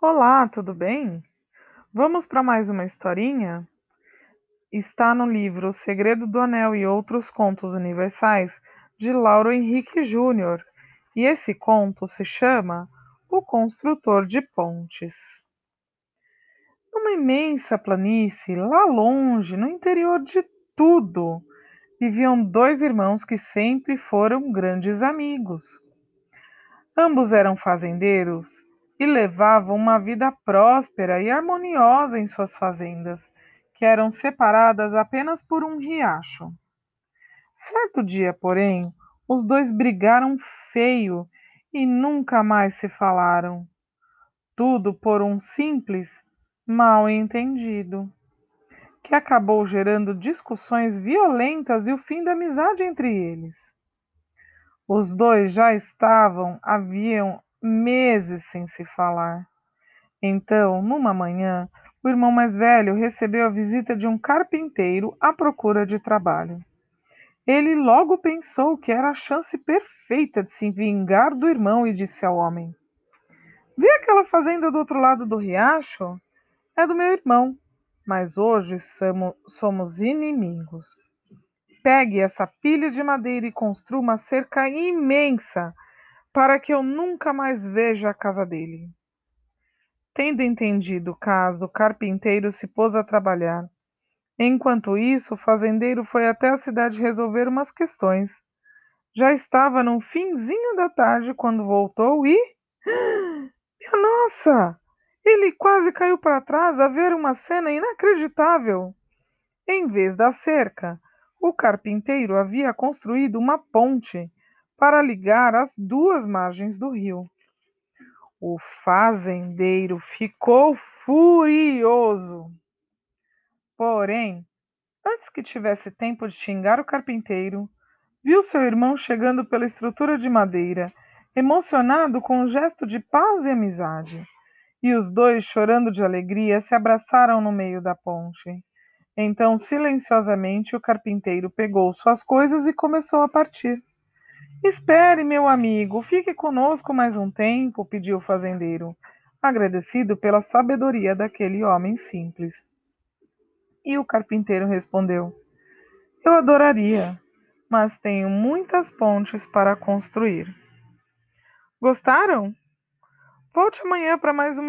Olá, tudo bem? Vamos para mais uma historinha? Está no livro O Segredo do Anel e Outros Contos Universais, de Lauro Henrique Júnior. E esse conto se chama O Construtor de Pontes. Numa imensa planície, lá longe, no interior de tudo, viviam dois irmãos que sempre foram grandes amigos. Ambos eram fazendeiros e levavam uma vida próspera e harmoniosa em suas fazendas, que eram separadas apenas por um riacho. Certo dia, porém, os dois brigaram feio e nunca mais se falaram. Tudo por um simples mal entendido, que acabou gerando discussões violentas e o fim da amizade entre eles. Os dois já estavam, haviam meses sem se falar. Então, numa manhã, o irmão mais velho recebeu a visita de um carpinteiro à procura de trabalho. Ele logo pensou que era a chance perfeita de se vingar do irmão e disse ao homem: Vê aquela fazenda do outro lado do riacho? É do meu irmão, mas hoje somos inimigos. Pegue essa pilha de madeira e construa uma cerca imensa para que eu nunca mais veja a casa dele. Tendo entendido o caso, o carpinteiro se pôs a trabalhar. Enquanto isso, o fazendeiro foi até a cidade resolver umas questões. Já estava no finzinho da tarde quando voltou e. Minha nossa! Ele quase caiu para trás a ver uma cena inacreditável. Em vez da cerca, o carpinteiro havia construído uma ponte para ligar as duas margens do rio. O fazendeiro ficou furioso. Porém, antes que tivesse tempo de xingar o carpinteiro, viu seu irmão chegando pela estrutura de madeira, emocionado com um gesto de paz e amizade. E os dois, chorando de alegria, se abraçaram no meio da ponte. Então, silenciosamente, o carpinteiro pegou suas coisas e começou a partir. Espere, meu amigo, fique conosco mais um tempo, pediu o fazendeiro, agradecido pela sabedoria daquele homem simples. E o carpinteiro respondeu: Eu adoraria, mas tenho muitas pontes para construir. Gostaram? Volte amanhã para mais uma